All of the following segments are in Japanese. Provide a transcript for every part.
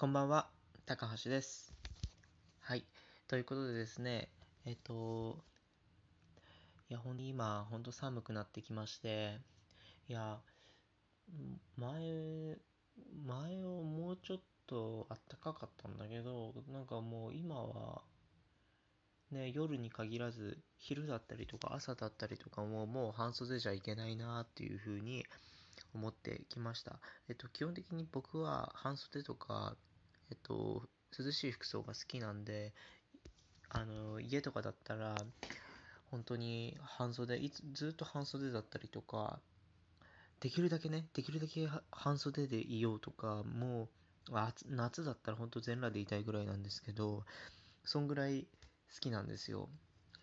こんばんは、高橋です。はい。ということでですね、えっと、いや、ほんとに今、ほんと寒くなってきまして、いや、前、前をもうちょっと暖かかったんだけど、なんかもう今は、ね、夜に限らず、昼だったりとか朝だったりとかも、もう半袖じゃいけないなっていうふうに思ってきました。えっと、基本的に僕は半袖とか、えっと、涼しい服装が好きなんで、あの、家とかだったら、本当に半袖、いつ、ずっと半袖だったりとか、できるだけね、できるだけ半袖でいようとか、もう、夏だったら本当全裸でいたいぐらいなんですけど、そんぐらい好きなんですよ。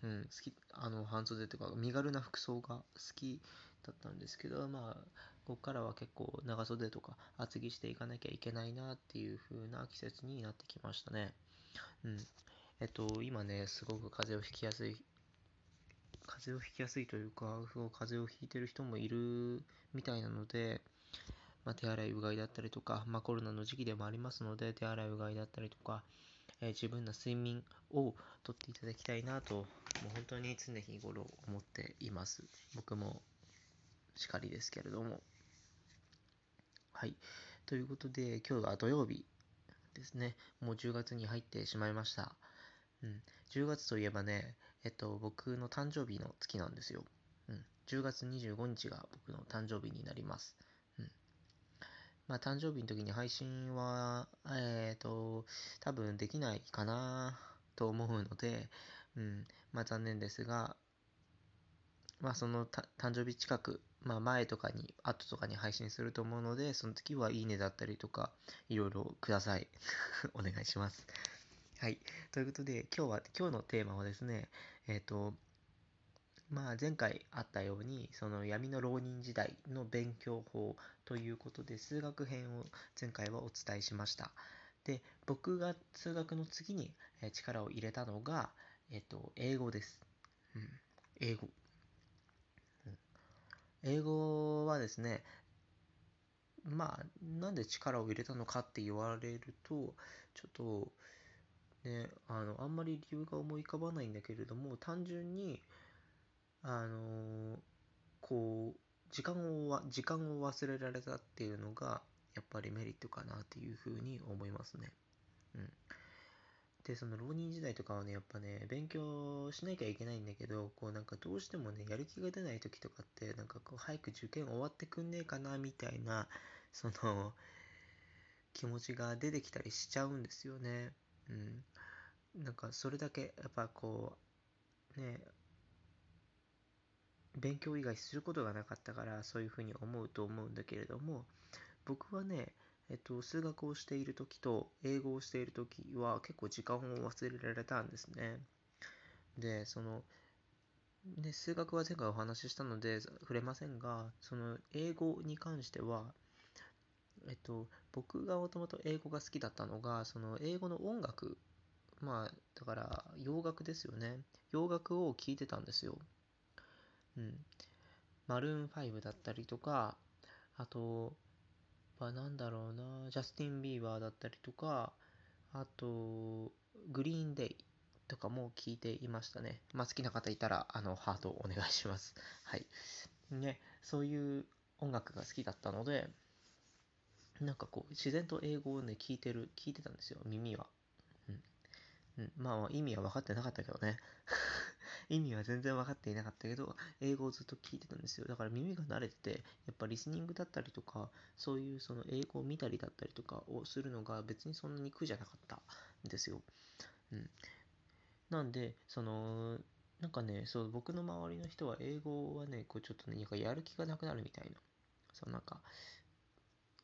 うん、好き、あの、半袖とか、身軽な服装が好きだったんですけど、まあ、ここからは結構長袖とか厚着していかなきゃいけないなっていう風な季節になってきましたね。うん。えっと、今ね、すごく風邪をひきやすい、風邪をひきやすいというか、そう、風邪をひいてる人もいるみたいなので、まあ、手洗いうがいだったりとか、まあ、コロナの時期でもありますので、手洗いうがいだったりとか、えー十分な睡眠をとっていただきたいなと、もう本当に常日頃思っています。僕もしかりですけれども。はい。ということで、今日は土曜日ですね。もう10月に入ってしまいました。うん。10月といえばね、えっと、僕の誕生日の月なんですよ。うん。10月25日が僕の誕生日になります。うん。まあ、誕生日の時に配信は、えっと、多分できないかなと思うので、うん。まあ、残念ですが、まあ、その誕生日近く、まあ、前とかに、後とかに配信すると思うので、その時はいいねだったりとか、いろいろください。お願いします。はい。ということで、今日は、今日のテーマはですね、えっ、と、まあ、前回あったように、その闇の浪人時代の勉強法ということで、数学編を前回はお伝えしました。で、僕が数学の次に力を入れたのが、えっ、と、英語です。うん。英語。英語はですね、まあ、なんで力を入れたのかって言われると、ちょっと、ね、あの、あんまり理由が思い浮かばないんだけれども、単純に、あのこう、時間を、時間を忘れられたっていうのが、やっぱりメリットかなっていうふうに思いますね。うん。で、その浪人時代とかはね、やっぱね、勉強しなきゃいけないんだけど、こうなんかどうしてもね、やる気が出ない時とかって、なんかこう、早く受験終わってくんねえかな、みたいな、その、気持ちが出てきたりしちゃうんですよね。うん。なんかそれだけ、やっぱこう、ね、勉強以外することがなかったから、そういうふうに思うと思うんだけれども、僕はね、えっと、数学をしているときと英語をしているときは結構時間を忘れられたんですね。で、その、で、数学は前回お話ししたので触れませんが、その英語に関しては、えっと、僕がもともと英語が好きだったのが、その英語の音楽、まあ、だから洋楽ですよね。洋楽を聴いてたんですよ。うん。マルーン5だったりとか、あと、まあ、なんだろうな、ジャスティン・ビーバーだったりとか、あと、グリーンデイとかも聞いていましたね。まあ、好きな方いたら、あの、ハートお願いします。はい。ね、そういう音楽が好きだったので、なんかこう、自然と英語をね、聞いてる、聞いてたんですよ、耳は。うん。うん、まあ、意味は分かってなかったけどね。意味は全然分かっていなかったけど、英語をずっと聞いてたんですよ。だから耳が慣れてて、やっぱリスニングだったりとか、そういうその英語を見たりだったりとかをするのが別にそんなに苦じゃなかったんですよ。うん。なんで、その、なんかね、そう、僕の周りの人は英語はね、こうちょっとね、なんかやる気がなくなるみたいな。そう、なんか、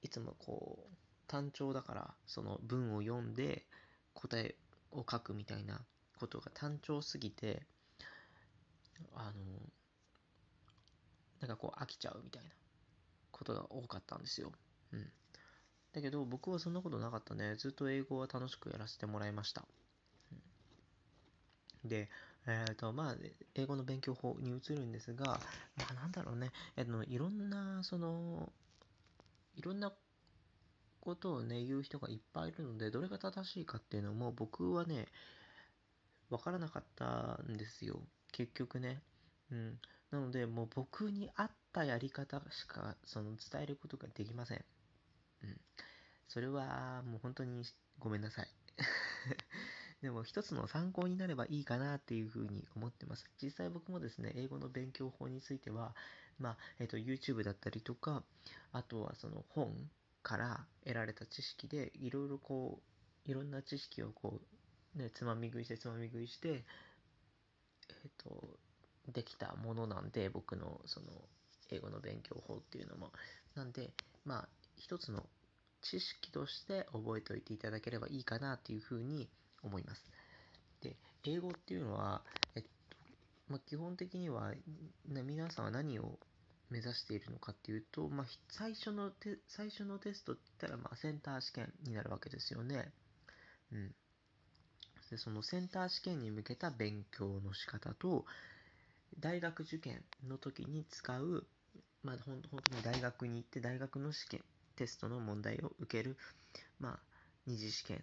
いつもこう、単調だから、その文を読んで答えを書くみたいなことが単調すぎて、あの、なんかこう飽きちゃうみたいなことが多かったんですよ。うん。だけど僕はそんなことなかったね。ずっと英語は楽しくやらせてもらいました。で、えっ、と、まあ、英語の勉強法に移るんですが、まあなんだろうね、えっと、いろんな、その、いろんなことをね、言う人がいっぱいいるので、どれが正しいかっていうのも僕はね、わからなかったんですよ。結局ね。うん。なので、もう僕に合ったやり方しか、その伝えることができません。うん。それは、もう本当にごめんなさい。でも一つの参考になればいいかなっていうふうに思ってます。実際僕もですね、英語の勉強法については、まあ、えっ、ー、と、YouTube だったりとか、あとはその本から得られた知識で、いろいろこう、いろんな知識をこう、ね、つまみ食いしてつまみ食いして、えっ、ー、と、できたものなんで、僕のその、英語の勉強法っていうのも。なんで、まあ、一つの知識として覚えておいていただければいいかなっていうふうに思います。で、英語っていうのは、えっと、まあ、基本的には、皆さんは何を目指しているのかっていうと、まあ、最初のテ最初のテストって言ったら、まあ、センター試験になるわけですよね。うん。で、そのセンター試験に向けた勉強の仕方と、大学受験の時に使う、まあ、本当に大学に行って大学の試験、テストの問題を受ける、まあ、二次試験っ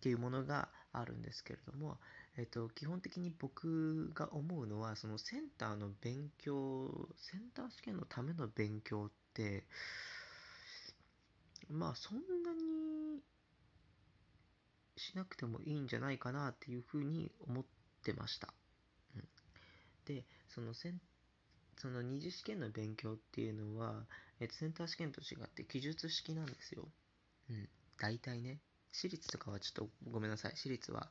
ていうものがあるんですけれども、えっと、基本的に僕が思うのは、そのセンターの勉強、センター試験のための勉強って、まあそんなにしなくてもいいんじゃないかなっていうふうに思ってました。うん、で、そのセンその二次試験の勉強っていうのは、えっと、センター試験と違って記述式なんですよ。うん。大体ね。私立とかはちょっとごめんなさい。私立は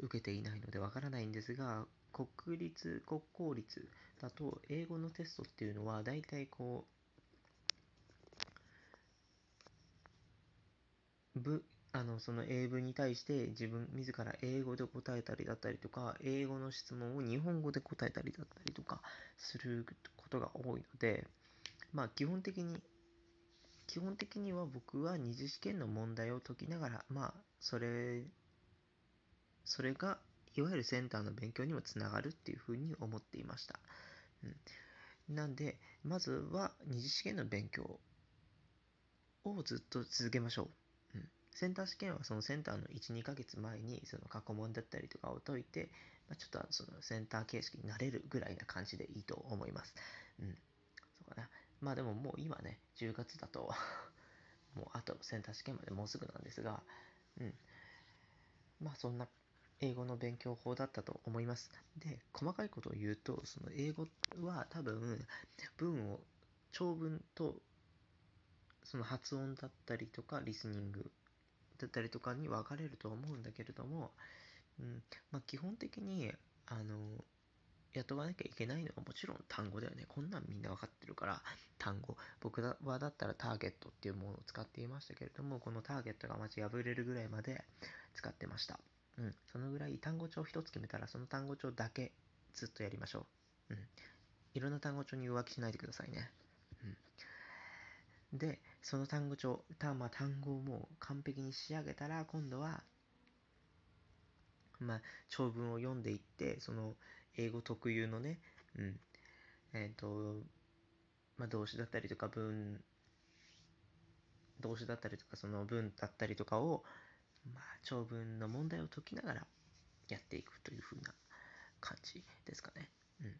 受けていないのでわからないんですが、国立、国公立だと英語のテストっていうのは大体こう、部、あの、その英文に対して自分自ら英語で答えたりだったりとか、英語の質問を日本語で答えたりだったりとかすることが多いので、まあ基本的に、基本的には僕は二次試験の問題を解きながら、まあそれ、それがいわゆるセンターの勉強にもつながるっていうふうに思っていました。うん、なんで、まずは二次試験の勉強をずっと続けましょう。センター試験はそのセンターの1、2ヶ月前にその過去問だったりとかを解いて、まあ、ちょっとそのセンター形式になれるぐらいな感じでいいと思います。うん。そうかな。まあでももう今ね、10月だと もうあとセンター試験までもうすぐなんですが、うん。まあそんな英語の勉強法だったと思います。で、細かいことを言うと、その英語は多分文を長文とその発音だったりとかリスニングだったりとかに分かれると思うんだけれども、うんまあ、基本的にあの雇わなきゃいけないのはもちろん単語だよね。こんなんみんな分かってるから、単語。僕はだったらターゲットっていうものを使っていましたけれども、このターゲットがまじ破れるぐらいまで使ってました。うん。そのぐらい単語帳一つ決めたら、その単語帳だけずっとやりましょう。うん。いろんな単語帳に浮気しないでくださいね。うん。で、その単語帳、たまあ、単語をもう完璧に仕上げたら、今度は、まあ、長文を読んでいって、その、英語特有のね、うん、えっ、ー、と、まあ、動詞だったりとか文、動詞だったりとか、その文だったりとかを、まあ、長文の問題を解きながらやっていくという風な感じですかね。うん。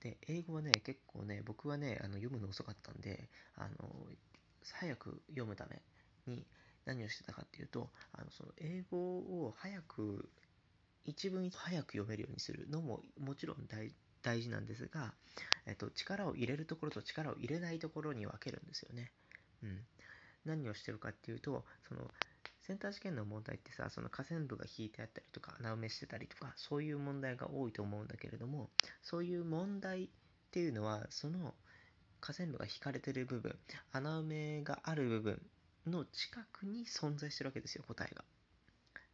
で、英語はね、結構ね、僕はね、あの読むの遅かったんで、あの、早く読むために何をしてたかっていうと、あのその英語を早く、一文早く読めるようにするのももちろん大事なんですが、えっと、力を入れるところと力を入れないところに分けるんですよね。うん。何をしてるかっていうと、その、センター試験の問題ってさ、その下線部が引いてあったりとか、穴埋めしてたりとか、そういう問題が多いと思うんだけれども、そういう問題っていうのは、その下線部が引かれてる部分、穴埋めがある部分の近くに存在してるわけですよ、答えが。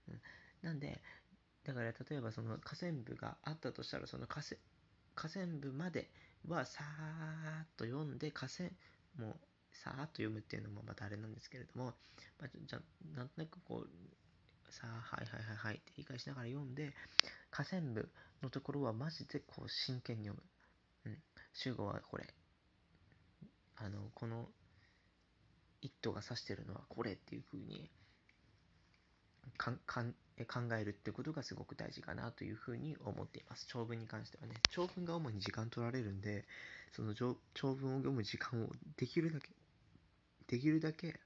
うん、なんで、だから例えばその下線部があったとしたら、その下線下線部まではさーっと読んで、下線、もうさーっと読むっていうのもまたあれなんですけれども、まあ、じゃなんとなくこう、さあ、はいはいはいはいって理解しながら読んで、下線部のところはマジでこう真剣に読む。うん。主語はこれ。あの、この、一途が指してるのはこれっていうふうに考えるってことがすごく大事かなというふうに思っています。長文に関してはね。長文が主に時間取られるんで、その長文を読む時間をできるだけ、できるだけ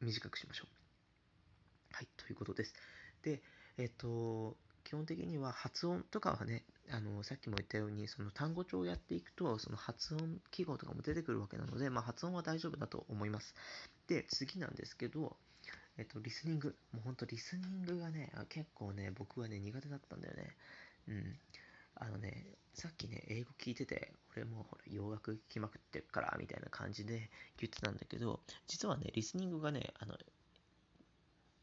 短くしましょう。はい、ということです。で、えっと、基本的には発音とかはね、あの、さっきも言ったように、その単語帳をやっていくと、その発音記号とかも出てくるわけなので、まあ、発音は大丈夫だと思います。で、次なんですけど、えっと、リスニング。もうほんとリスニングがね、結構ね、僕はね、苦手だったんだよね。うん。あのね、さっきね、英語聞いてて、俺もほら、洋楽聞きまくってるから、みたいな感じで言ってたんだけど、実はね、リスニングがね、あの、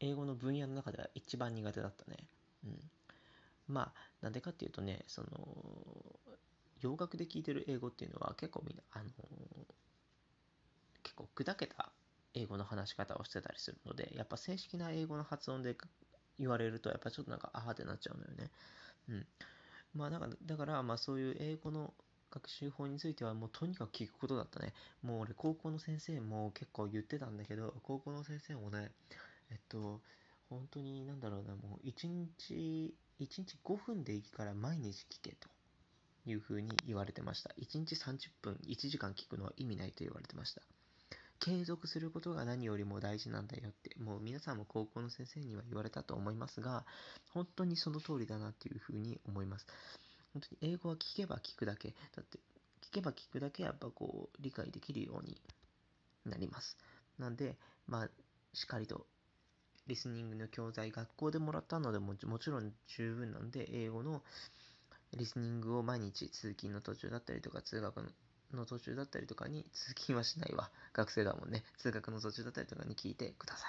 英語の分野の中では一番苦手だったね。うん。まあ、なんでかっていうとね、その、洋楽で聞いてる英語っていうのは結構みんな、あの結構砕けた英語の話し方をしてたりするので、やっぱ正式な英語の発音で言われると、やっぱちょっとなんか、あーってなっちゃうのよね。うん。まあ、だから、だからまあそういう英語の学習法についてはもうとにかく聞くことだったね。もう俺高校の先生も結構言ってたんだけど、高校の先生もね、えっと、本当になんだろうな、もう一日、一日5分でいいから毎日聞けというふうに言われてました。1日30分、1時間聞くのは意味ないと言われてました。継続することが何よりも大事なんだよって、もう皆さんも高校の先生には言われたと思いますが、本当にその通りだなっていうふうに思います。本当に英語は聞けば聞くだけ。だって、聞けば聞くだけやっぱこう、理解できるようになります。なんで、まあ、しっかりと、リスニングの教材、学校でもらったのでももちろん十分なんで、英語のリスニングを毎日通勤の途中だったりとか、通学のの途中だったりとかに、通勤はしないわ。学生だもんね。通学の途中だったりとかに聞いてください。